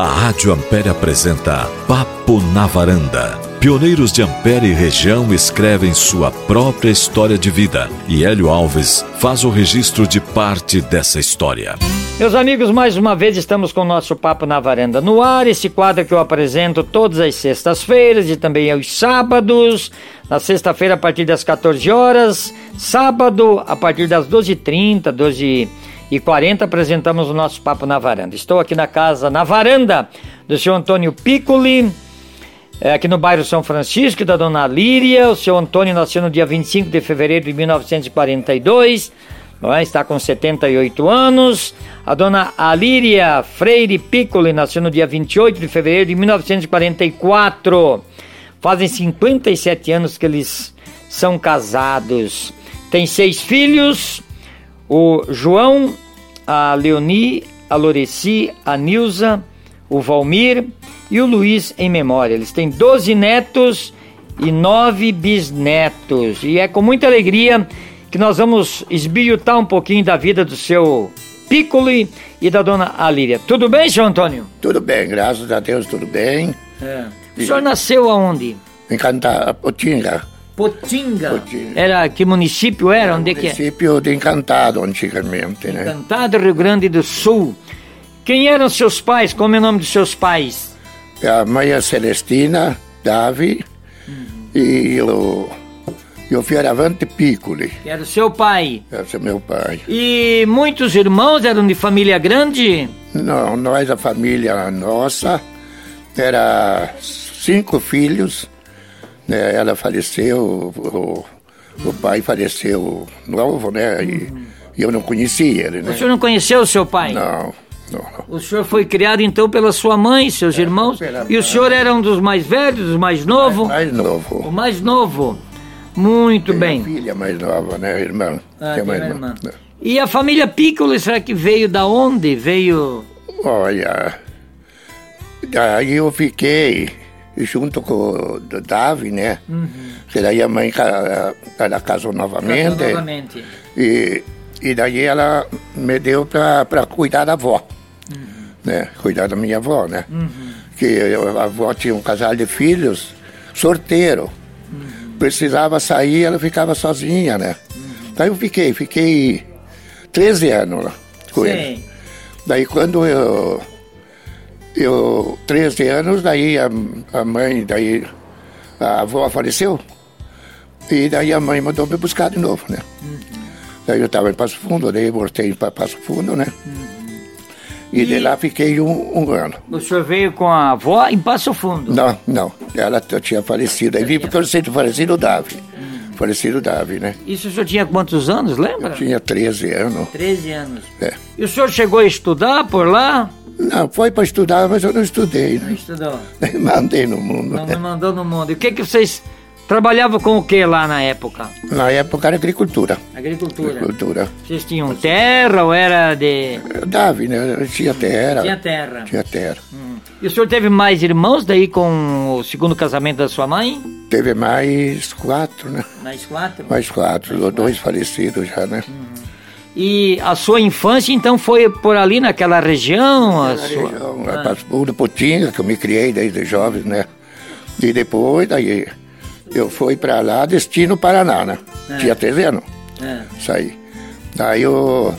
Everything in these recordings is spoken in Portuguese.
A Rádio Ampere apresenta Papo na Varanda. Pioneiros de Ampere e região escrevem sua própria história de vida e Hélio Alves faz o registro de parte dessa história. Meus amigos, mais uma vez estamos com o nosso Papo na Varanda no ar. Esse quadro que eu apresento todas as sextas-feiras e também aos sábados. Na sexta-feira, a partir das 14 horas. Sábado, a partir das 12h30, 12 e 40 apresentamos o nosso Papo na Varanda. Estou aqui na casa, na varanda do senhor Antônio Piccoli, é, aqui no bairro São Francisco, da dona Líria. O senhor Antônio nasceu no dia 25 de fevereiro de 1942, é? está com 78 anos. A dona Alíria Freire Piccoli nasceu no dia 28 de fevereiro de 1944. Fazem 57 anos que eles são casados. Tem seis filhos o João, a Leoni, a Loreci, a Nilza, o Valmir e o Luiz em memória. Eles têm 12 netos e 9 bisnetos. E é com muita alegria que nós vamos esbilhotar um pouquinho da vida do seu Piccoli e da dona Alíria. Tudo bem, senhor Antônio? Tudo bem, graças a Deus, tudo bem. É. O senhor nasceu aonde? Em Potinga. Potinga. Potinga. Era que município era? era Onde município que é? Município de Encantado antigamente, né? Encantado, Rio Grande do Sul. Quem eram seus pais? Como é o nome dos seus pais? A mãe é Celestina, Davi uhum. e o e o Fioravante Piccoli. Que era o seu pai? Esse é meu pai. E muitos irmãos eram de família grande? Não, nós, a família nossa, era cinco filhos né, ela faleceu, o, o pai faleceu novo, né? E, uhum. eu não conhecia ele, né? O senhor não conheceu o seu pai? Não. Não, não. O senhor foi criado então pela sua mãe, seus é, irmãos? E o senhor era um dos mais velhos, dos mais novos? Mais, mais novo. O mais novo. Muito tem bem. filha mais nova, né, irmã? Ah, tem uma irmã. irmã. E a família Piccolo, será que veio da onde? Veio. Olha, daí eu fiquei junto com o Davi, né? Uhum. Que daí a mãe ela casou novamente. Casou novamente. E, e daí ela me deu para cuidar da avó. Uhum. Né? Cuidar da minha avó, né? Uhum. Que a avó tinha um casal de filhos, sorteiro. Uhum. Precisava sair, ela ficava sozinha, né? Uhum. Daí eu fiquei, fiquei 13 anos lá com Sim. ele. Daí quando eu eu, 13 anos, daí a, a mãe, daí a avó faleceu. E daí a mãe mandou me buscar de novo, né? Uhum. Daí eu estava em Passo Fundo, daí voltei para Passo Fundo, né? Uhum. E, e, de lá fiquei um, um, ano. O senhor veio com a avó em Passo Fundo? Não, não. Ela tinha falecido. Aí vim porque eu sei falecido o Davi. Uhum. Falecido Davi, né? Isso o senhor tinha quantos anos, lembra? Eu tinha 13 anos. 13 anos. É. E o senhor chegou a estudar por lá? Não, foi para estudar, mas eu não estudei. Né? Não estudou? Mandei no mundo. Não me mandou no mundo. E o que, que vocês trabalhavam com o que lá na época? Na época era agricultura. Agricultura? Agricultura. Vocês tinham terra ou era de... Davi, né? Tinha terra. Tinha terra. Tinha terra. Hum. E o senhor teve mais irmãos daí com o segundo casamento da sua mãe? Teve mais quatro, né? Mais quatro? Mais quatro. Mais dois quatro. falecidos já, né? Hum. E a sua infância, então, foi por ali naquela região? Naquela sua... região, ah. Passo Potinga, que eu me criei desde jovem, né? E depois, daí, eu fui para lá, destino Paraná, né? É. Tinha 13 anos. É. Saí. Daí eu...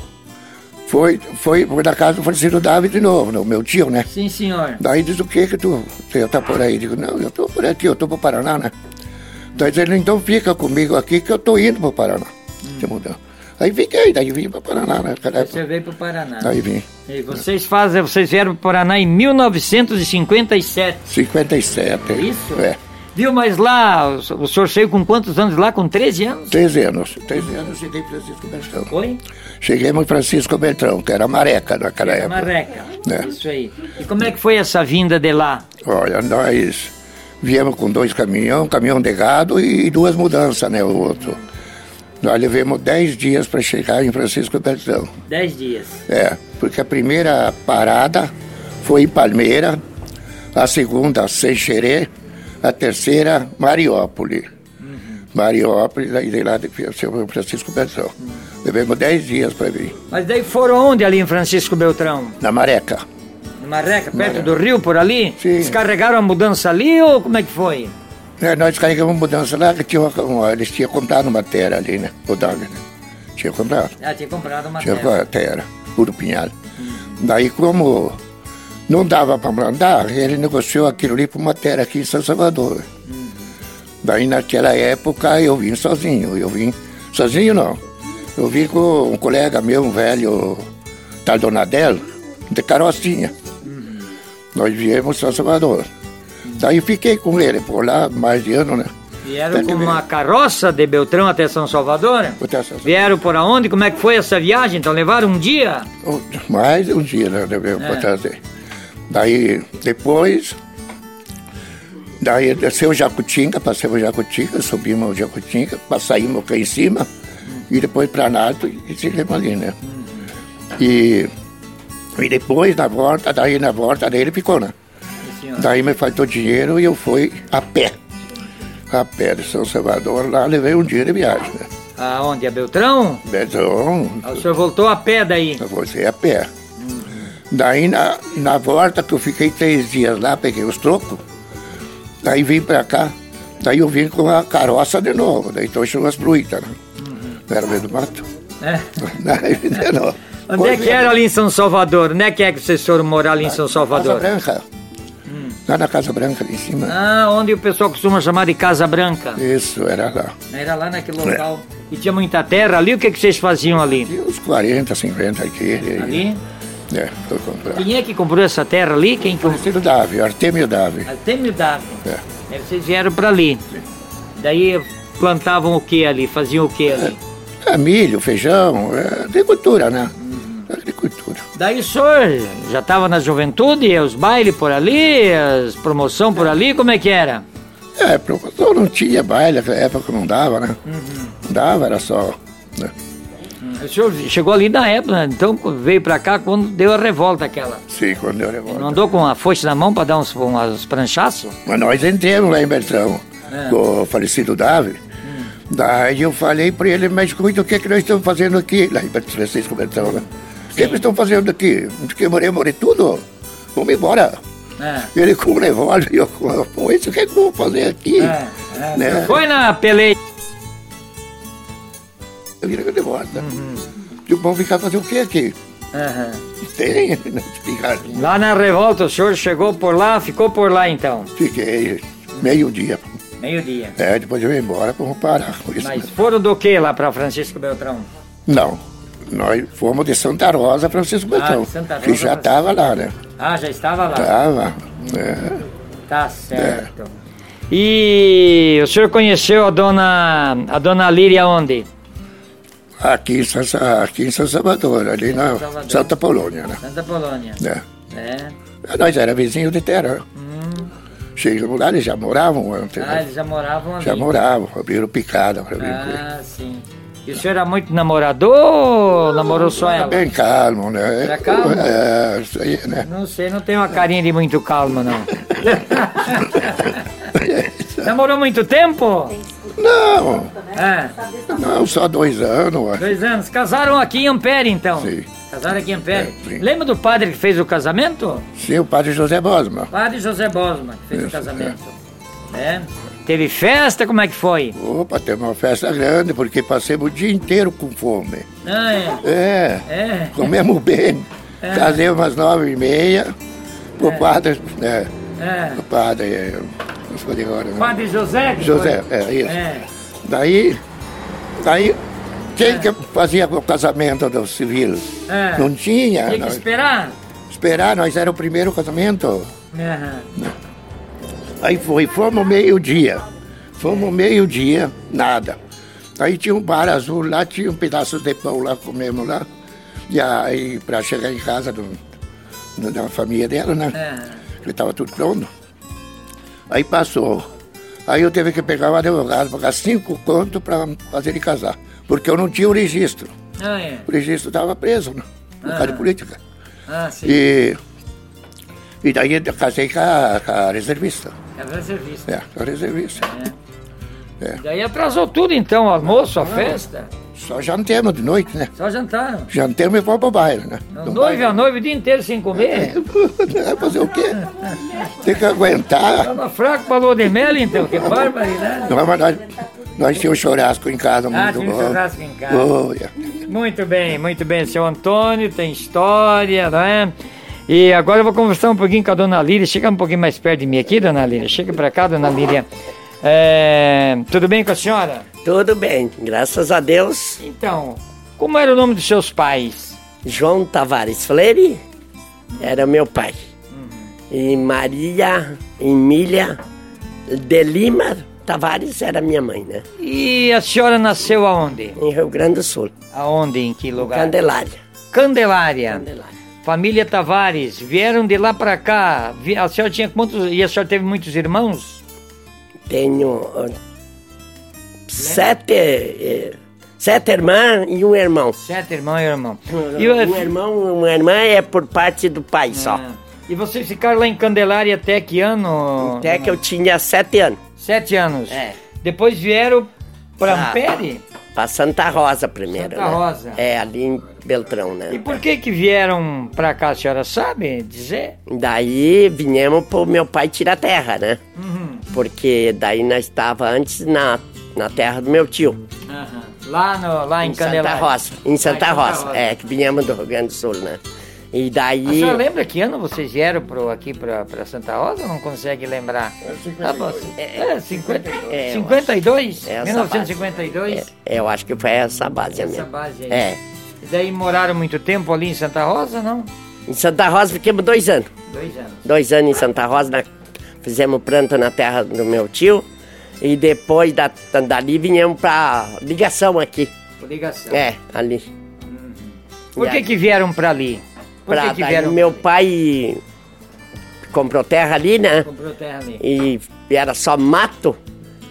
Foi, foi, foi da casa do Francisco David de novo, né? meu tio, né? Sim, senhor. Daí diz o que que tu, você tá por aí? Digo, não, eu tô por aqui, eu tô pro Paraná, né? Daí ele, então fica comigo aqui que eu tô indo pro Paraná. Hum. mudando. Aí fiquei, daí vim para Paraná, né? Você veio para Paraná. Aí vim. E vocês fazem, vocês vieram para Paraná em 1957. 57. É isso? É. Viu, mas lá, o senhor saiu com quantos anos lá? Com 13 anos? 13 anos. 13 anos cheguei em Francisco Beltrão. Oi? Cheguei em Francisco Beltrão, que era Mareca naquela era época. Mareca. É. Isso aí. E como é que foi essa vinda de lá? Olha, nós viemos com dois caminhões, um caminhão de gado e duas mudanças, né? O outro. Nós levamos 10 dias para chegar em Francisco Beltrão. 10 dias? É, porque a primeira parada foi em Palmeira, a segunda Seixerê, a terceira Mariópolis. Uhum. Mariópolis, aí de lá de Francisco Beltrão. Uhum. Levamos 10 dias para vir. Mas daí foram onde ali em Francisco Beltrão? Na Mareca. Marreca, perto Marreca. do rio, por ali? Sim. Descarregaram a mudança ali ou como é que foi? É, nós descarregamos a mudança lá, que tinha uma, eles tinham comprado uma terra ali, né? O Dog, né? Tinha comprado. Ah, tinha comprado uma tinha terra. Tinha terra, puro pinhal. Hum. Daí, como não dava para mandar, ele negociou aquilo ali para uma terra aqui em São Salvador. Hum. Daí, naquela época, eu vim sozinho. Eu vim sozinho, não. Eu vim com um colega meu, um velho, Tardonadel, de carrocinha. Uhum. Nós viemos São Salvador. Daí fiquei com ele por lá mais de ano, né? Vieram com uma carroça de Beltrão até São Salvador? Até São Vieram por aonde? Como é que foi essa viagem? Então levaram um dia? Mais um dia, né? Devemos é. trazer. Daí, depois, daí desceu Jacutinga, passamos Jacutinga, subimos o Jacutinga, saímos cá em cima, e depois para Nato e seguimos ali, né? E, e depois, na volta, daí na volta dele ficou, né? Daí me faltou dinheiro e eu fui a pé. A pé de São Salvador, lá levei um dia de viagem, né? Aonde? A Beltrão? Beltrão. Ah, o senhor voltou a pé daí? Eu voltei a pé. Hum. Daí na, na volta que eu fiquei três dias lá, peguei os trocos, daí vim pra cá, daí eu vim com a carroça de novo, daí trouxe umas bruitas, né? Uhum. Era meio do mato. É. Daí, de novo. Onde é que era ali em São Salvador? Onde é que é que vocês foram morar ali em São Salvador? Casa Branca. Lá na Casa Branca, ali em cima. Ah, onde o pessoal costuma chamar de Casa Branca. Isso, era lá. Era lá naquele local. É. E tinha muita terra ali? O que, que vocês faziam ali? Tinha uns 40, 50 aqui. Ali? É, foi comprar. Quem é que comprou essa terra ali? Quem comprou? Davi, Artemio Davi. Artemio Davi. É. vocês vieram para ali. Sim. Daí plantavam o que ali? Faziam o que ali? É, é milho, feijão, é agricultura, né? Agricultura. Daí o senhor já estava na juventude, os bailes por ali, as promoção por ali, como é que era? É, promoção não tinha baile, naquela época não dava, né? Uhum. Não dava, era só. Né? O senhor chegou ali na época, então veio pra cá quando deu a revolta aquela. Sim, quando deu a revolta. Não andou com a foice na mão pra dar uns, uns pranchaços? Mas nós entramos lá em Bertrão, é. com o falecido Davi. Hum. Daí eu falei pra ele, mas o que, é que nós estamos fazendo aqui? Lá em Francisco Bertrão, né? O que eles estão fazendo aqui? Que morrer, morrer tudo? Vamos embora. É. Ele com o revólver e eu com isso, o que é que vou fazer aqui? É, é. Né? Foi na peleia. Eu vira de volta. Uhum. E vão ficar fazer o que aqui? Uhum. Tem, né? Lá na revolta, o senhor chegou por lá, ficou por lá então? Fiquei, meio-dia. Meio-dia? É, depois eu ia embora para parar com isso. Mas foram do que lá para Francisco Beltrão? Não, nós fomos de Santa Rosa, Francisco Betão, ah, que já estava lá, né? Ah, já estava lá? Estava. É. Tá certo. É. E o senhor conheceu a dona, a dona Líria onde? Aqui em, São, aqui em São Salvador, ali na Salvador. Santa Polônia, né? Santa Polônia. É. é. Nós era vizinho de terra. Hum. Chegamos lá, eles já moravam antes. Ah, né? eles já moravam ali. Já moravam, abriram picada para mim. Ah, sim. E o senhor era muito namorador ou namorou só ela? Bem calmo, né? Era calmo? É, isso aí, né? Não sei, não tem uma carinha de muito calmo, não. Namorou muito tempo? Não. É. Não, só dois anos. Dois anos. Casaram aqui em Ampere, então? Sim. Casaram aqui em Ampere. É, Lembra do padre que fez o casamento? Sim, o padre José Bosma. Padre José Bosma, que fez Isso, o casamento. É. é. Teve festa? Como é que foi? Opa, teve uma festa grande, porque passamos o dia inteiro com fome. Ah, é? É. é. Comemos bem. É. Casei umas nove e meia. O é. padre, né? É. O padre, é, não sei agora. Né? Padre José? José, foi? é, isso. É. Daí, daí, quem é. que fazia o casamento do civil? É. Não tinha. Tinha que nós, esperar? Esperar, nós era o primeiro casamento. Uhum. Aí foi, fomos meio-dia. Fomos meio-dia, nada. Aí tinha um bar azul lá, tinha um pedaço de pão lá, comemos lá. E aí, para chegar em casa do, da família dela, né? É. Que estava tudo pronto. Aí passou. Aí eu tive que pegar o advogado, pagar cinco contos para fazer ele casar. Porque eu não tinha o registro. Ah, é. O registro estava preso, né? Por causa de política. Ah, sim. E, e daí eu casei com a, com a reservista. É reservista. É, é reservista. É. é. Daí atrasou tudo então, o almoço, a festa? Só jantemos de noite, né? Só jantaram? Jantemos e vamos pro baile, né? O noivo a noiva o dia inteiro sem comer? É, fazer o quê? Tem que aguentar. Tava fraco pra lua de mel, então, que barbaridade. Não, mas nós, nós tínhamos churrasco em casa Ah, muito bom. churrasco em casa. Oh, yeah. Muito bem, muito bem. Seu Antônio tem história, né? E agora eu vou conversar um pouquinho com a dona Lília. Chega um pouquinho mais perto de mim aqui, dona Lília. Chega pra cá, dona Lília. É, tudo bem com a senhora? Tudo bem, graças a Deus. Então, como era o nome dos seus pais? João Tavares Freire era meu pai. Uhum. E Maria Emília de Lima Tavares era minha mãe, né? E a senhora nasceu aonde? Em Rio Grande do Sul. Aonde? Em que lugar? Candelária. Candelária. Candelária. Família Tavares, vieram de lá pra cá. A senhora tinha quantos. E a senhora teve muitos irmãos? Tenho ah, sete, eh, sete irmãs e um irmão. Sete irmãos e irmão. E, o- Um irmão e uma irmã é por parte do pai só. Ah, e vocês ficaram lá em Candelária até que ano? Até que eu tinha sete anos. Sete anos. É. Depois vieram pra Ah. Ampere? Pra Santa Rosa primeiro, Santa né? Rosa. É, ali em Beltrão, né? E por que que vieram pra cá, a senhora sabe dizer? Daí viemos pro meu pai tirar terra, né? Uhum. Porque daí nós estava antes na, na terra do meu tio, Aham. Lá, no, lá em, em Santa. Rosa. Em Santa Ah, Rosa, é, que viemos do Rio Grande do Sul, né? E A daí. senhora lembra que ano vocês vieram pro, aqui pra, pra Santa Rosa ou não consegue lembrar? Ah, bom, é, 50, É, eu 52? É essa 1952? É, eu acho que foi essa base Essa mesmo. base aí. É. E daí moraram muito tempo ali em Santa Rosa, não? Em Santa Rosa ficamos dois anos. Dois anos. Dois anos em Santa Rosa, na- fizemos planta na terra do meu tio. E depois da, dali viemos pra ligação aqui. Ligação. É, ali. Por que que vieram pra ali? Por Pra, que que vieram? meu pai comprou terra ali, né? Comprou terra ali. E era só mato.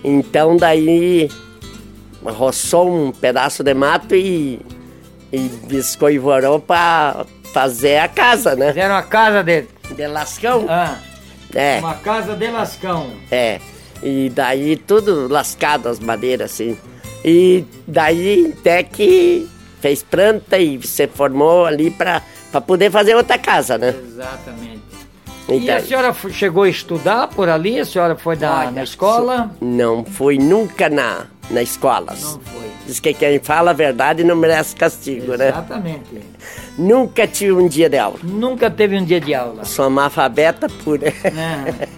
Então daí roçou um pedaço de mato e, e descoivorou pra fazer a casa, né? Fizeram a casa de... De lascão. Ah, É, uma casa de lascão. é. E daí tudo lascado as madeiras assim. E daí até que fez planta e se formou ali pra, pra poder fazer outra casa, né? Exatamente. E E a senhora chegou a estudar por ali? A senhora foi da, na escola? Não fui nunca na, na escola. Não foi. Diz que quem fala a verdade não merece castigo, né? Exatamente. Nunca tive um dia de aula. Nunca teve um dia de aula. Sou analfabeta pura. né?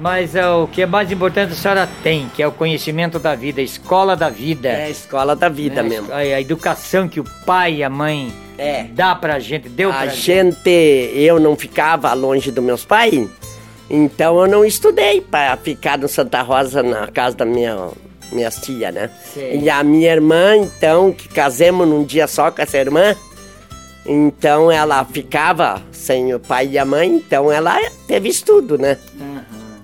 Mas é, o que é mais importante a senhora tem, que é o conhecimento da vida, a escola da vida. É a escola da vida né? mesmo. A, a educação que o pai e a mãe É. dá pra gente, deu A pra gente. gente, eu não ficava longe dos meus pais, então eu não estudei para ficar no Santa Rosa na casa da minha minha tia, né? Sei. E a minha irmã, então, que casemos num dia só com essa irmã, então ela ficava sem o pai e a mãe, então ela teve estudo, né?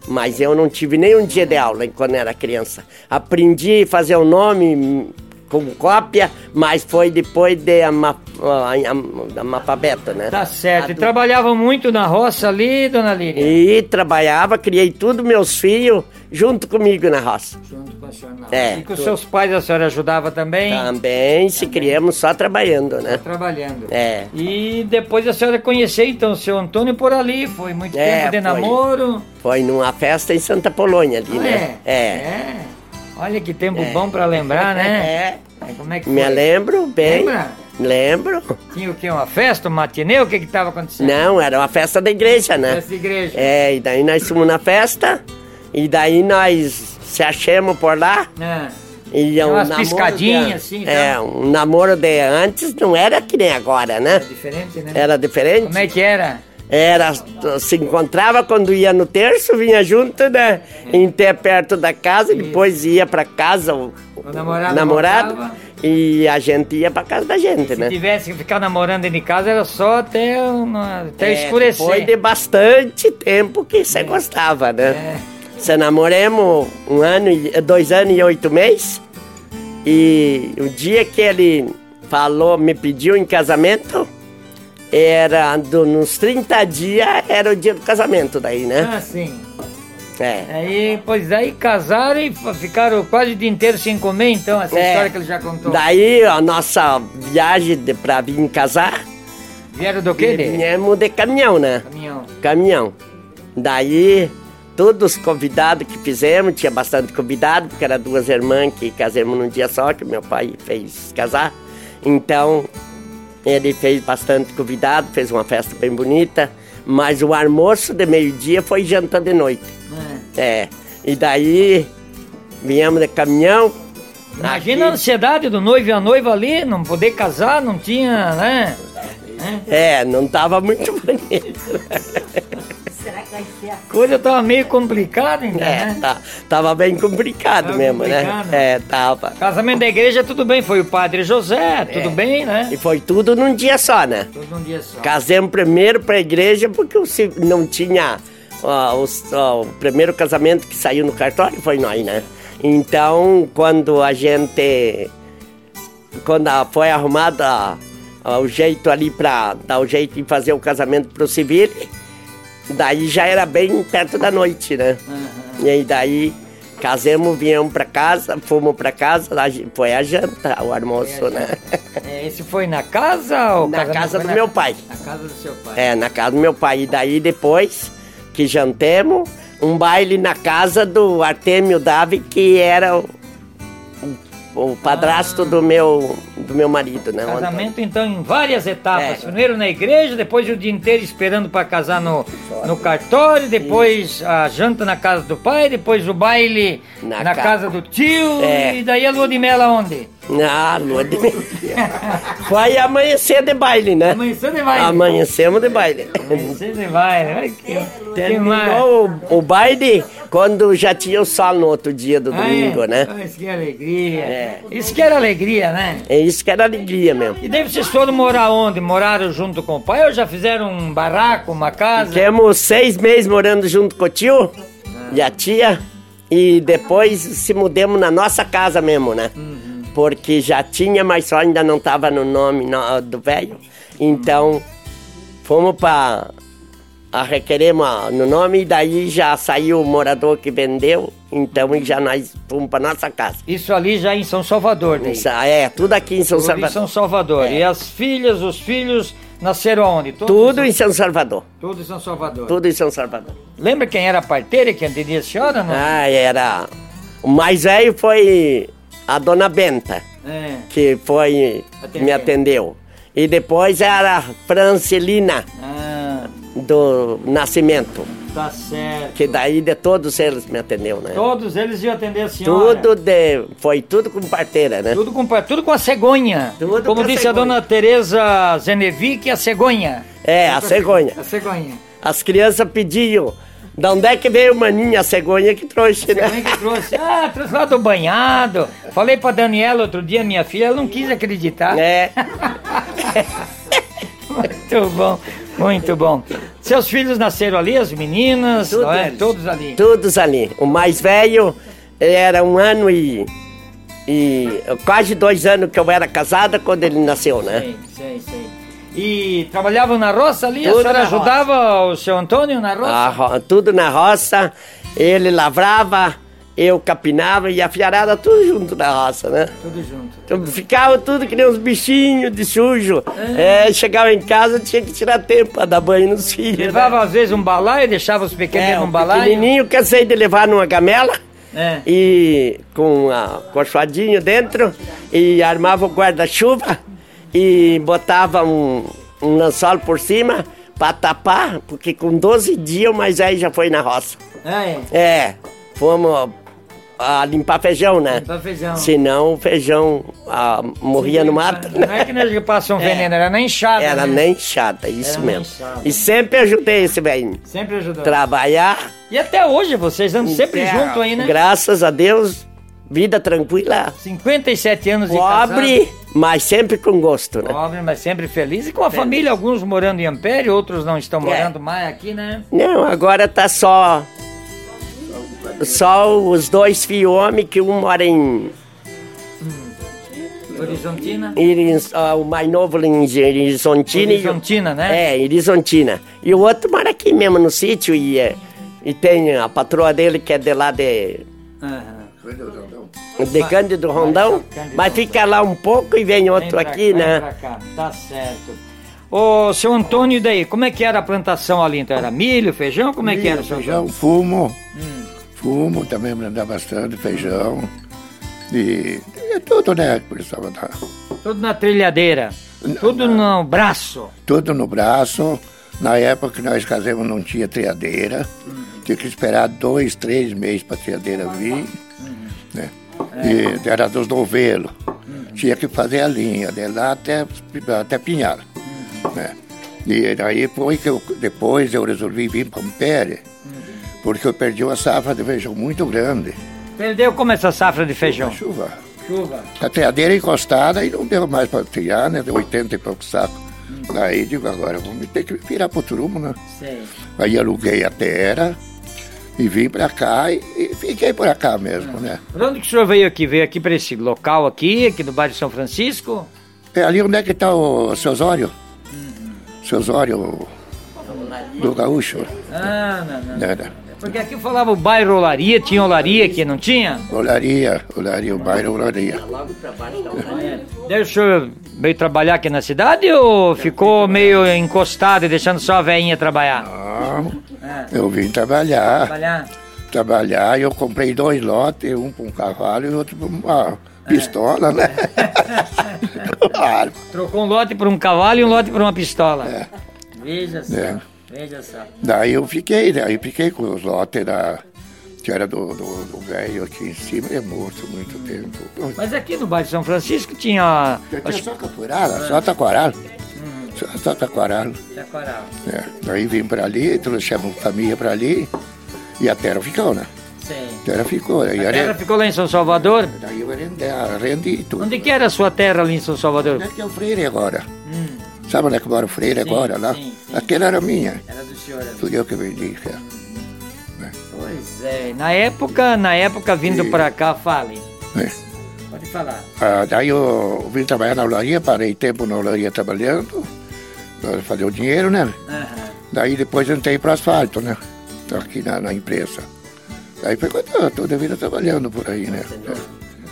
Mas eu não tive nenhum dia de aula quando era criança. Aprendi a fazer o nome com cópia, mas foi depois de ama, am- analfabeto, né? Tá certo. E trabalhava muito na roça ali, dona Líria? E trabalhava, criei tudo meus filhos junto comigo na roça. Junto com a senhora. É, E com tudo. seus pais a senhora ajudava também? Também se criamos só trabalhando, né? Trabalhando. É. E depois a senhora conheceu então o seu Antônio por ali, foi muito É, tempo de foi. namoro. Foi numa festa em Santa Polônia ali, Ah, né? é? É. Olha que tempo bom pra lembrar, né? É. É, Como é que Me foi? lembro bem. Lembra? Lembro. Tinha o quê? Uma festa, um matinê? O que que tava acontecendo? Não, era uma festa da igreja, né? Festa de igreja. É, e daí nós fomos na festa, e daí nós se achamos por lá. Ah, E um umas piscadinhas, de- assim, É, tá? um namoro de antes não era que nem agora, né? é diferente, né? Era diferente. Como é que era? Era, se encontrava quando ia no terço, vinha junto, né? Em pé perto da casa, depois ia pra casa o, O namorado namorado, voltava. e a gente ia pra casa da gente, Se né? tivesse que ficar namorando de casa, era só até, uma- até É, escurecer. Foi de bastante tempo que você gostava, né? É. Você namoramos um ano, e- dois anos e oito meses. E o dia que ele falou, me pediu em casamento, era do, nos 30 dias, era o dia do casamento daí, né? Ah, sim. É. Aí, pois aí casaram e ficaram quase o dia inteiro sem comer, então, essa é. história que ele já contou. Daí a nossa viagem de, pra vir casar. Vieram do quê? Viemos de caminhão, né? Caminhão. Caminhão. Daí, todos os convidados que fizemos, tinha bastante convidado, porque eram duas irmãs que casamos num dia só, que meu pai fez casar. Então, ele fez bastante convidado, fez uma festa bem bonita. Mas o almoço de meio-dia foi janta de noite. É. é. E daí viemos de caminhão. Imagina aqui. a ansiedade do noivo e a noiva ali, não poder casar, não tinha, né? É, não tava muito bonito. Coisa tava meio complicada, então, é, né? Tá, tava bem complicado tava mesmo, né? complicado. né? É, tava. Casamento da igreja, tudo bem, foi o padre José, tudo é. bem, né? E foi tudo num dia só, né? Tudo num dia só. Casemos primeiro pra igreja porque não tinha. Ó, ó, o primeiro casamento que saiu no cartório foi nós, né? Então, quando a gente. Quando foi arrumada o jeito ali pra dar o jeito de fazer o casamento pro civil, daí já era bem perto da noite, né? Uhum. E aí daí casamos, viemos pra casa, fomos pra casa, lá foi a janta, o almoço, é, né? É, esse foi na casa ou Na casa do na, meu pai. Na casa do seu pai. É, na casa do meu pai. E daí depois que jantemos, um baile na casa do Artemio Davi, que era o o padrasto ah. do meu do meu marido, né? Casamento então em várias etapas. É. Primeiro na igreja, depois o dia inteiro esperando para casar no, no cartório, depois Isso. a janta na casa do pai, depois o baile na, na ca... casa do tio é. e daí a lua de mel aonde? Ah, lua de mel. Foi amanhecer de baile, né? Amanhecer de baile. Amanhecemos de baile. Amanhecer de baile. Ai, que, Terminou o, o baile quando já tinha o sol no outro dia do domingo, ah, é? né? Ah, isso que é alegria. É. Isso que era alegria, né? É isso que era alegria mesmo. E daí vocês foram morar onde? Moraram junto com o pai ou já fizeram um barraco, uma casa? Ficamos seis meses morando junto com o tio ah. e a tia. E depois se mudamos na nossa casa mesmo, né? Uhum. Porque já tinha, mas só ainda não estava no nome do velho. Então, fomos para a requeremos no nome e daí já saiu o morador que vendeu, então já nós fomos para nossa casa. Isso ali já em São Salvador, né? Isso, é, tudo aqui em São tudo Salvador. Em São Salvador. É. E as filhas, os filhos nasceram onde? Todos tudo em São... Salvador. Tudo em São Salvador. Tudo em São Salvador. Lembra quem era a parteira que atendia a senhora, não? Ah, era. O mais velho foi a dona Benta, é. que foi Atendeu. me atendeu. E depois era a Francelina. Ah do nascimento. Tá certo. Que daí de todos eles me atendeu, né? Todos eles iam atender a senhora? Tudo de... Foi tudo com parteira, né? Tudo com, tudo com a cegonha. Tudo Como disse a, a dona Tereza Zenevic, a cegonha. É, a cegonha. A cegonha. As crianças pediam... De onde é que veio maninha, a cegonha que trouxe, né? Cegonha que trouxe. Ah, trouxe lá do banhado. Falei pra Daniela outro dia, minha filha, ela não quis acreditar. É. Muito bom. Muito bom. Seus filhos nasceram ali, as meninas? Todos, é? Todos ali. Todos ali. O mais velho era um ano e, e quase dois anos que eu era casada quando ele nasceu, né? Sei, sei, sei. E trabalhavam na roça ali? Tudo a senhora ajudava roça. o seu Antônio na roça? tudo na roça. Ele lavrava eu capinava e a fiarada tudo junto na roça, né? Tudo junto. Então, ficava tudo que nem uns bichinhos de sujo. É. É, chegava em casa, tinha que tirar tempo para dar banho nos filhos. Levava né? às vezes um balaio, deixava os pequenos é, num balaio? pequenininho, cansei de levar numa gamela. É. E com a corchoadinho dentro e armava o guarda-chuva e botava um, um lençol por cima para tapar, porque com 12 dias mais velho já foi na roça. É. É. Fomos a limpar feijão, né? Limpar feijão. Senão o feijão ah, morria Sim, no mato. Não é que nós passam é. veneno, era nem enxada. Era né? nem enxada, isso era mesmo. E sempre ajudei esse velhinho. Sempre ajudou. Trabalhar. E até hoje vocês andam sempre é, junto aí, né? Graças a Deus, vida tranquila. 57 anos de Pobre, casado. Mas sempre com gosto, né? Pobre, mas sempre feliz. E com a feliz. família, alguns morando em Ampere, outros não estão é. morando mais aqui, né? Não, agora tá só só os dois filhos homens, que um mora em. Horizontina? Iris, o mais novo em Horizontina. Horizontina, né? É, Horizontina. E o outro mora aqui mesmo no sítio e, E tem a patroa dele que é de lá de. Uhum. De Cândido Rondão, mas fica lá um pouco e vem outro vem aqui, cá, né? Cá. Tá certo. Ô, seu Antônio, daí, como é que era a plantação ali? Então era milho, feijão? Como é milho, que era, seu feijão, Antônio? fumo. Hum. Fumo também mandava bastante, feijão. E, e tudo, né? Precisava dar. Tudo na trilhadeira. Tudo no braço. Tudo no braço. Na época que nós casamos não tinha triadeira. Uhum. Tinha que esperar dois, três meses para a triadeira vir. Uhum. Né? É. E era dos novelos. Uhum. Tinha que fazer a linha, de lá até, até Pinhal. Uhum. Né? E aí foi que eu, depois eu resolvi vir para Ampere, porque eu perdi uma safra de feijão muito grande. Perdeu como essa safra de feijão? Chuva. Chuva. A triadeira encostada e não deu mais para triar, né? Deu 80 e pouco sacos. Aí digo, agora vamos ter que virar pro Turumo, né? Sim. Aí aluguei a terra e vim para cá e, e, fiquei por cá mesmo, né? Por onde que o senhor veio aqui? Veio aqui para esse local aqui, aqui no bairro de São Francisco? É ali onde é que está o seu Osório. Uhum. Seu Osório do Gaúcho. Ah, não, não. não. não. Porque aqui falava o bairro Olaria, tinha Olaria aqui, não tinha? Olaria, Olaria, o bairro Olaria. É. Daí o senhor veio trabalhar aqui na cidade ou ficou meio encostado e deixando só a veinha trabalhar? Não, é. eu vim trabalhar. Trabalhar? Trabalhar, eu comprei dois lotes, um para um cavalo e outro para uma pistola, né? claro. Trocou um lote por um cavalo e um lote por uma pistola. É. Veja só. É. Veja só. Daí eu fiquei, daí fiquei com os lotes da, que era do, do, velho aqui em cima, é morto muito tempo. Mas aqui no bairro de São Francisco tinha. Tinha só capoeirada, ah. só taquaral. Uhum. Só, só. É. Daí vim para ali, trouxemos família para ali e a terra ficou, né? Sim. A terra ficou. A terra ficou lá em São Salvador? Daí eu rendi, tudo. Onde que era a sua terra ali em São Salvador? Onde é que é o Freire agora? Hum. Sabe onde é que mora o Freire sim, agora lá? Sim, sim. Aquela era minha. Era do senhor. Fui eu que vendi. É. Pois é. Na época, na época vindo e... para cá, fale. É. Pode falar. Ah, daí eu vim trabalhar na olaria, parei tempo na olaria trabalhando, para fazer o dinheiro, né? Uhum. Daí depois entrei para asfalto, né? Aqui na, na empresa. Daí foi quando eu toda a vida trabalhando por aí, né?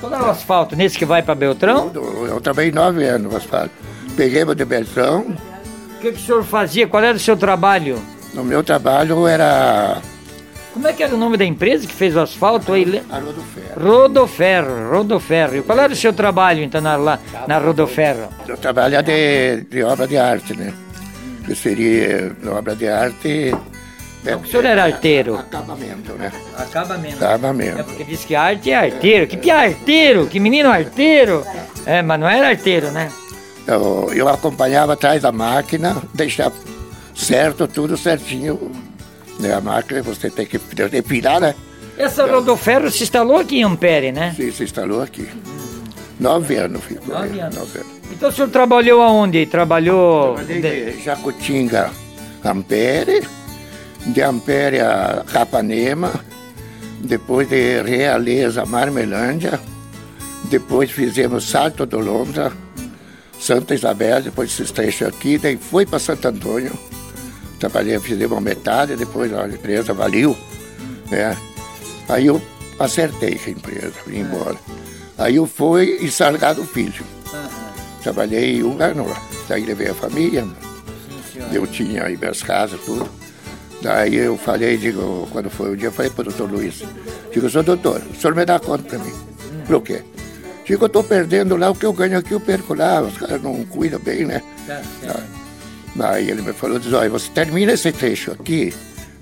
Qual é o asfalto? Nesse que vai para Beltrão? Eu, eu trabalhei nove anos no asfalto peguei meu de Beltrão. O que, que o senhor fazia? Qual era o seu trabalho? No meu trabalho era. Como é que era o nome da empresa que fez o asfalto aí? A Rodoferro. Rodoferro, Rodoferro. Qual era o seu trabalho então na, lá, na Rodoferro? Eu trabalho de, de obra de arte, né? Que seria obra de arte. É, o senhor era arteiro? Acabamento, né? Acabamento. Acabamento. É porque diz que arte é arteiro. Que, que é arteiro? Que menino arteiro? É, mas não era arteiro, né? Eu, eu acompanhava atrás da máquina, deixar certo, tudo certinho. Né? A máquina você tem que depilar, né? Essa rodoferro se instalou aqui em Ampere, né? Sim, se instalou aqui. Nove anos ficou. Nove anos. Nove anos. Então o senhor trabalhou aonde? Trabalhou... Trabalhei de, Jacutinga, Ampere, de Ampere a Capanema, depois de Realeza, Marmelândia, depois fizemos Salto do Londra, Santa Isabel, depois se estreou aqui, daí foi para Santo Antônio. Trabalhei, fizemos uma metade, depois a empresa valeu. Né? Aí eu acertei a empresa, vim embora. Aí eu fui e Salgado Filho. Trabalhei um ano lá. Daí levei a família. eu tinha aí minhas casas, tudo. Daí eu falei, digo, quando foi o dia, eu falei para o doutor Luiz, digo, sou doutor, o senhor me dá conta para mim. Por quê? Digo, eu estou perdendo lá, o que eu ganho aqui eu perco lá, os caras não cuidam bem, né? Tá, tá. Aí ele me falou, diz, olha, você termina esse trecho aqui,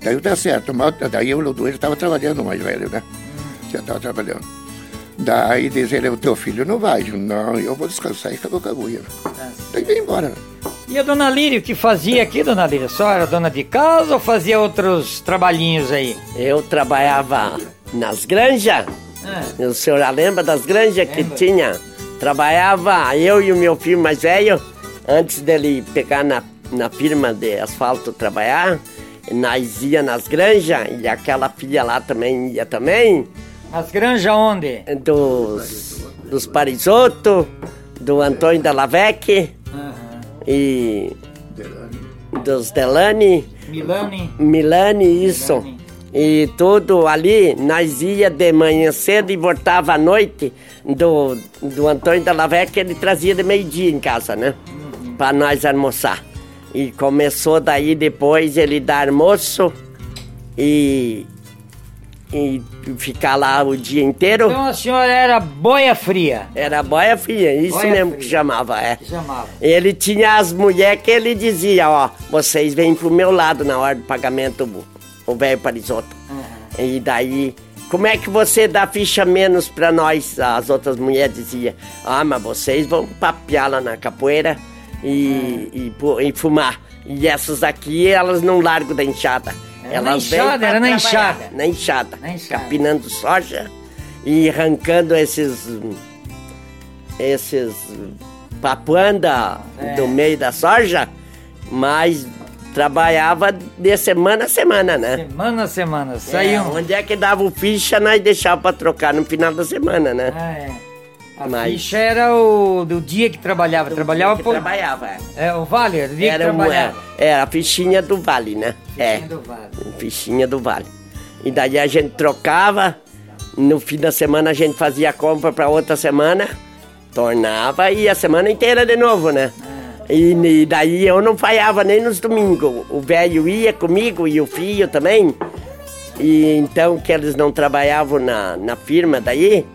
daí tá certo, mas, daí o Ludoeiro estava trabalhando mais velho, né? Hum. Já estava trabalhando. Daí diz ele, o teu filho não vai. Digo, não, eu vou descansar e acabou com a agulha. Daí veio embora. E a dona Líria, o que fazia aqui, dona Líria? Só era dona de casa ou fazia outros trabalhinhos aí? Eu trabalhava nas granjas é. O senhor já lembra das granjas que tinha? Trabalhava eu e o meu filho mais velho, antes dele pegar na, na firma de asfalto trabalhar, nós ia nas granjas e aquela filha lá também ia também. As granjas onde? Dos, dos Parisotto, do Antônio da Lavec uhum. e dos Delane. Milani. Milani, isso. Milani. E tudo ali, nós ia de manhã cedo e voltava à noite do, do Antônio da que ele trazia de meio-dia em casa, né? Uhum. Para nós almoçar. E começou daí depois ele dar almoço e, e ficar lá o dia inteiro. Então a senhora era boia fria? Era boia fria, isso boia mesmo fria. que chamava, é. Que chamava. Ele tinha as mulheres que ele dizia, ó, vocês vêm pro meu lado na hora do pagamento o velho Parisoto. Uhum. E daí, como é que você dá ficha menos pra nós? As outras mulheres diziam, ah, mas vocês vão papear lá na capoeira e, uhum. e, e, fumar. E essas aqui, elas não largam da enxada. Era elas na enxada, era na enxada. Na enxada. Na enxada. Capinando soja e arrancando esses... Esses papuanda é. do meio da soja, mas trabalhava de semana a semana, né? Semana a semana, saiu. É, onde é que dava o ficha, nós deixava pra trocar no final da semana, né? Ah, é. A ficha era o do dia que trabalhava. Do trabalhava dia por... trabalhava, é. É, o vale, era o dia era que trabalhava. É, é, a fichinha do vale, né? Fichinha é. do vale. Fichinha do vale. E daí a gente trocava, no fim da semana a gente fazia a compra pra outra semana, tornava e a semana inteira de novo, né? Ah. E, e daí eu não falhava nem nos domingos. O velho ia comigo e o filho também. E então que eles não trabalhavam na, na firma daí,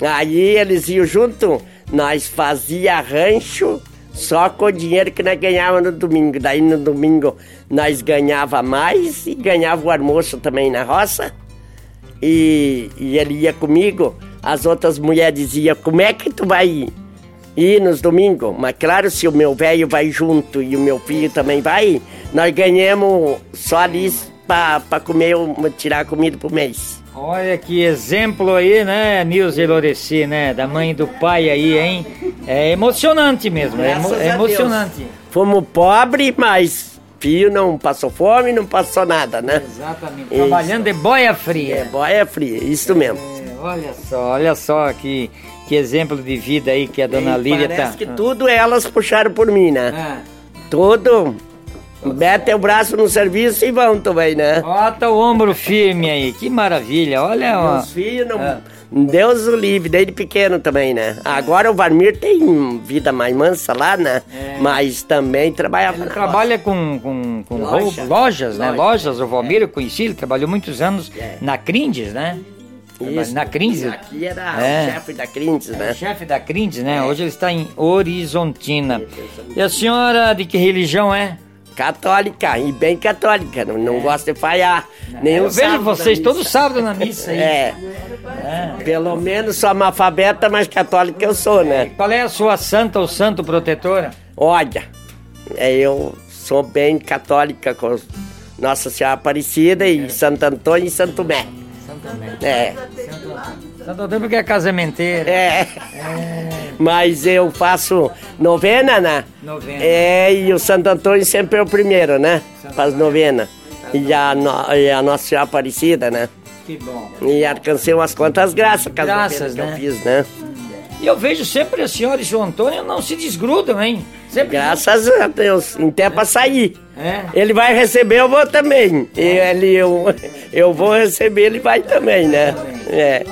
aí eles iam junto, nós fazia rancho só com o dinheiro que nós ganhávamos no domingo. Daí no domingo nós ganhava mais e ganhava o almoço também na roça. E, e ele ia comigo. As outras mulheres diziam, como é que tu vai ir? ir nos domingos. Mas claro, se o meu velho vai junto e o meu filho também vai, nós ganhamos só ali para comer, tirar comida por mês. Olha que exemplo aí, né, Nilce Loreci, né? Da mãe e do pai aí, hein? É emocionante mesmo, é, emo é emocionante. Deus. Fomos pobres, mas filho não passou fome, não passou nada, né? Exatamente. Isso. Trabalhando de boia fria. É, boia fria, isso mesmo. É, olha só, olha só que que exemplo de vida aí que a dona e Lília parece tá. Parece que tudo elas puxaram por mim, né? Ah. Tudo. Mete o braço no serviço e vão também, né? Bota o ombro firme aí, que maravilha, olha. Meus filhos, não... Ah. Deus o livre, desde pequeno também, né? Agora o Varmir tem vida mais mansa lá, né? É. Mas também trabalhava ele trabalha com, com, com Loja. lojas, né? Lojas, o Valmir eu conheci, ele trabalhou muitos anos é. na Crindes, né? Isso. Na Crindes? Aqui era é. o chefe da Crindes, né? chefe da Crindes, né? É. Hoje ele está em Horizontina. E a senhora de que religião é? Católica, e bem católica, não, não é. gosta de falhar. Nenhum Eu vejo vocês todo sábado na missa aí. É. é. Pelo menos sou analfabeta, mas católica eu sou, né? Qual é a sua santa ou santo protetora? Olha, é, eu sou bem católica com Nossa Senhora Aparecida e Santo Antônio e Santo Mé. É. Santo Antônio porque é casamenteiro. É. é. Mas eu faço novena, né? Novena. É, e o Santo Antônio sempre é o primeiro, né? Faz novena. E a, no, e a Nossa Senhora Aparecida, né? Que bom. E alcancei umas quantas graças, graças né? que eu fiz, né? E eu vejo sempre a senhora e o João Antônio não se desgrudam, hein? Sempre Graças a Deus. Em tempo é. sair. É. Ele vai receber, eu vou também. E ele, eu, eu vou receber, ele vai também, né? É.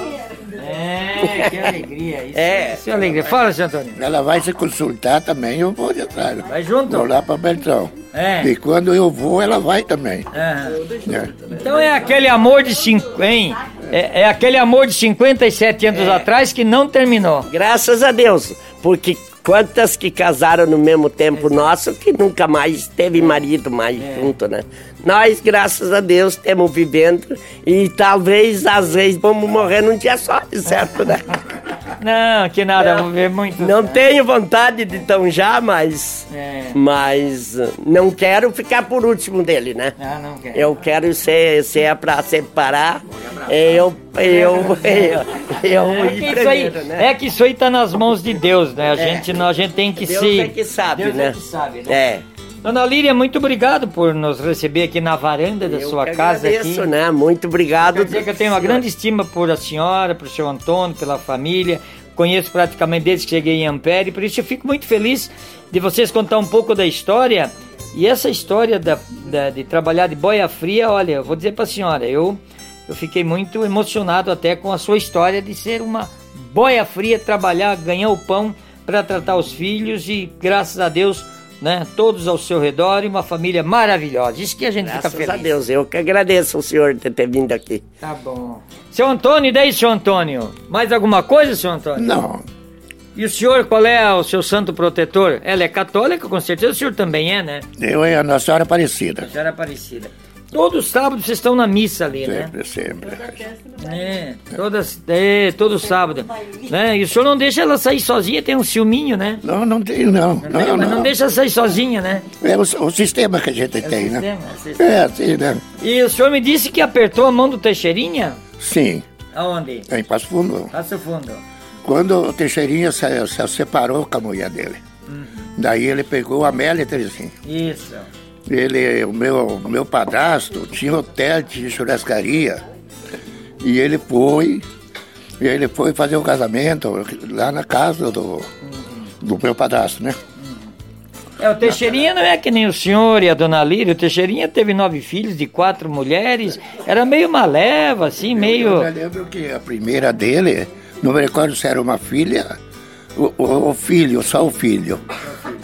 É, que alegria. Isso é. Isso é alegria. Fala, seu Antônio. Ela vai se consultar também, eu vou de atrás. Vai junto? Vou lá para Beltrão. É. E quando eu vou, ela vai também. É. É. Então é aquele amor de cinco, hein? É, é, aquele amor de 57 anos é. atrás que não terminou. Graças a Deus, porque quantas que casaram no mesmo tempo nosso que nunca mais teve marido mais é. junto, né? Nós, graças a Deus, estamos vivendo e talvez às vezes vamos morrer num dia só, certo, né? Não, que nada, vou ver muito. Não tenho vontade de tão já, mas. É. Mas não quero ficar por último dele, né? Ah, não quero. Eu quero ser, se é pra separar, eu. Eu. Eu. eu é, que primeiro, aí, né? é que isso aí tá nas mãos de Deus, né? A, é. gente, a gente tem que Deus se. Deus é que sabe, Deus né? É que sabe, né? É. Dona Líria, muito obrigado por nos receber aqui na varanda da eu sua casa agradeço, aqui. né? Muito obrigado. Quer dizer que eu tenho uma grande estima por a senhora, por seu Antônio, pela família. Conheço praticamente desde que cheguei em Ampere, por isso eu fico muito feliz de vocês contar um pouco da história E essa história da, da, de trabalhar de boia fria, olha, eu vou dizer para a senhora, eu, eu fiquei muito emocionado até com a sua história de ser uma boia fria, trabalhar, ganhar o pão para tratar os filhos e graças a Deus, né, todos ao seu redor e uma família maravilhosa. Isso que a gente graças fica feliz. Graças a Deus, eu que agradeço o senhor de ter vindo aqui. Tá bom. Seu Antônio, e daí, seu Antônio? Mais alguma coisa, seu Antônio? Não. E o senhor, qual é o seu santo protetor? Ela é católica, com certeza o senhor também é, né? Eu e a Nossa Senhora Aparecida. A Senhora Aparecida. Todos os sábados vocês estão na missa ali, sempre, né? Sempre, sempre. É, todas, é, todo sábado. Né? E o senhor não deixa ela sair sozinha, tem um ciúminho, né? Não, não tenho, não. Não, não, não. não deixa sair sozinha, né? É o, o sistema que a gente é tem, sistema, né? É, sistema. é, assim, né? E o senhor me disse que apertou a mão do Teixeirinha? Sim. Aonde? Em Passo Fundo. Passo Fundo. Quando o Teixeirinha se, se separou com a mulher dele. Uhum. Daí ele pegou a Amélia Terezinha. Isso. Ele, o meu, meu padrasto tinha hotel de churrascaria. E ele foi, ele foi fazer o casamento lá na casa do, do meu padrasto, né? É, o Teixeirinha não é que nem o senhor e a dona Líria. O Teixeirinha teve nove filhos de quatro mulheres. Era meio uma leva, assim, meio. Eu, eu lembro que a primeira dele, não me recordo se era uma filha, o, o, o filho, só o filho.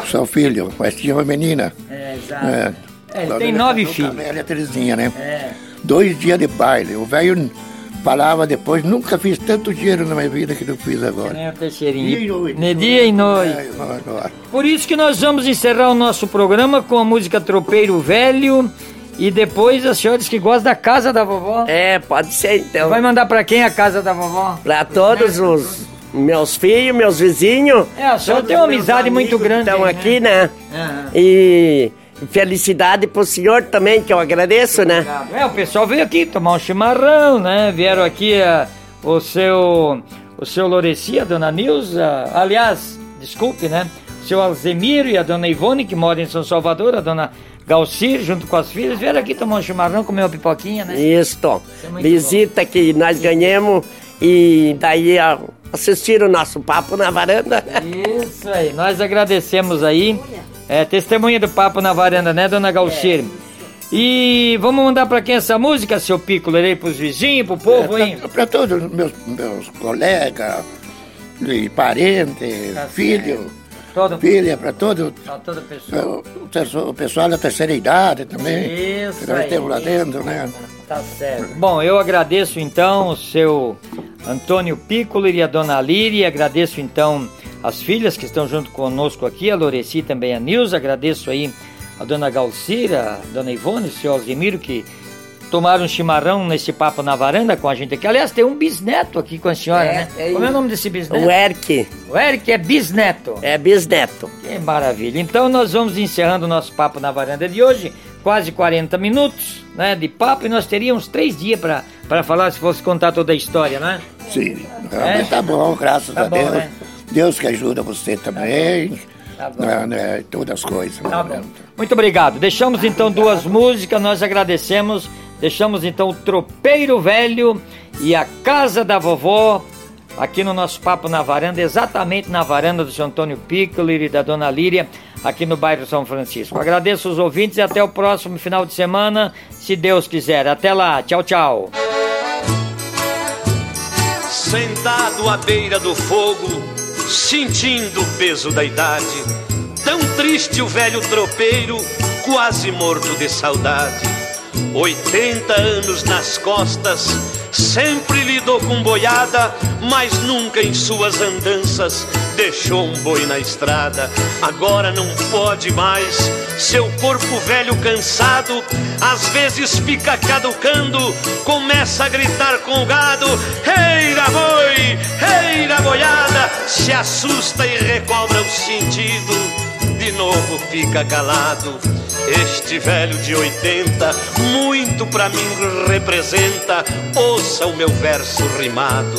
Só o filho, mas tinha uma menina. É, exato. É, é ele tem nove filhos. A Amélia Terezinha, né? É. Dois dias de baile. O velho falava depois, nunca fiz tanto dinheiro na minha vida que eu fiz agora. É, Teixeirinha. Dia e noite. Dia e noite. É, Por isso que nós vamos encerrar o nosso programa com a música Tropeiro Velho. E depois a senhora diz que gosta da casa da vovó. É, pode ser então. Vai mandar pra quem a casa da vovó? Pra todos os meus filhos, meus vizinhos. É, a senhora tem uma amizade muito grande. Estão aqui, né? Uhum. E felicidade pro senhor também, que eu agradeço, né? É, o pessoal veio aqui tomar um chimarrão, né? Vieram aqui uh, o seu o seu Loreci, a dona Nilza, aliás, desculpe, né? O seu Alzemiro e a dona Ivone, que mora em São Salvador, a dona Galcir, junto com as filhas, vieram aqui tomar um chimarrão, comer uma pipoquinha, né? Isso, é visita bom. que nós ganhamos e daí assistiram o nosso papo na varanda. Isso aí, nós agradecemos aí. É, testemunha do papo na varanda, né, dona Galcir? É. E vamos mandar para quem essa música, seu Piccolo? Aí pros vizinhos, pro povo, é, hein? Para todos os meus, meus colegas, e parentes, tá filhos. Todo... Filha, para todo, toda pessoa. O, o, pessoal da terceira idade também. Isso. Que nós temos lá dentro, né? Tá certo. Bom, eu agradeço então o seu Antônio Piccolo e a dona Líria. Agradeço então as filhas que estão junto conosco aqui, a Loreci também a Nilza. Agradeço aí a dona Galcira, a dona Ivone, o senhor Alzimiro, que tomaram um chimarrão nesse papo na varanda com a gente aqui. Aliás, tem um bisneto aqui com a senhora, é, né? É Como é o nome desse bisneto? O Eric. O Eric é bisneto. É bisneto. Que maravilha. Então nós vamos encerrando o nosso papo na varanda de hoje. Quase 40 minutos né, de papo e nós teríamos três dias para falar se fosse contar toda a história, né? Sim, é? tá bom, graças tá a bom, Deus. Né? Deus que ajuda você também. Tá bom. Né, né, todas as coisas. Tá bom. Muito obrigado. Deixamos então duas músicas, nós agradecemos. Deixamos então o Tropeiro Velho e a Casa da Vovó aqui no nosso Papo na Varanda, exatamente na varanda do seu Antônio Piccolo e da Dona Líria, aqui no bairro São Francisco. Agradeço os ouvintes e até o próximo final de semana, se Deus quiser. Até lá. Tchau, tchau. Sentado à beira do fogo sentindo o peso da idade. Tão triste o velho tropeiro, quase morto de saudade. Oitenta anos nas costas, sempre lidou com boiada, mas nunca em suas andanças deixou um boi na estrada. Agora não pode mais, seu corpo velho cansado, às vezes fica caducando, começa a gritar com o gado: Reira boi, reira boiada, se assusta e recobra o sentido. De novo fica calado. Este velho de 80, muito pra mim representa. Ouça o meu verso rimado.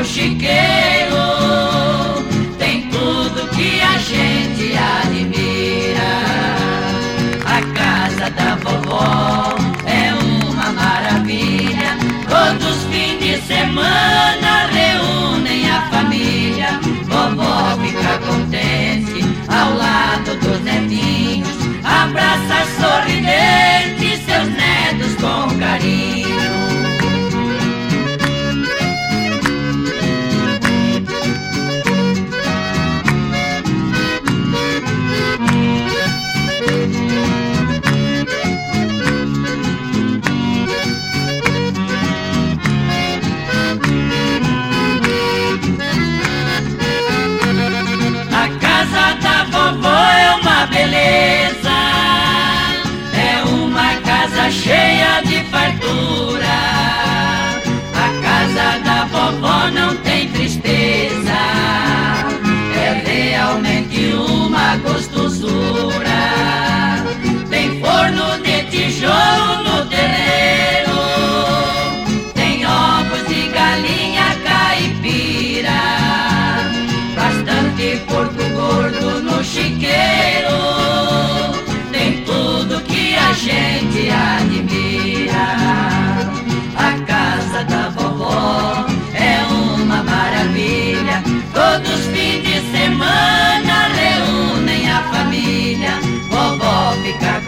o chiqueiro tem tudo que a gente admira. A casa da vovó é uma maravilha. Todos os fins de semana reúnem a família. Vovó fica contente. vovó é uma beleza, é uma casa cheia de fartura. A casa da vovó não tem tristeza, é realmente uma gostosura. gente admira. A casa da vovó é uma maravilha. Todos fim de semana reúnem a família. Vovó fica com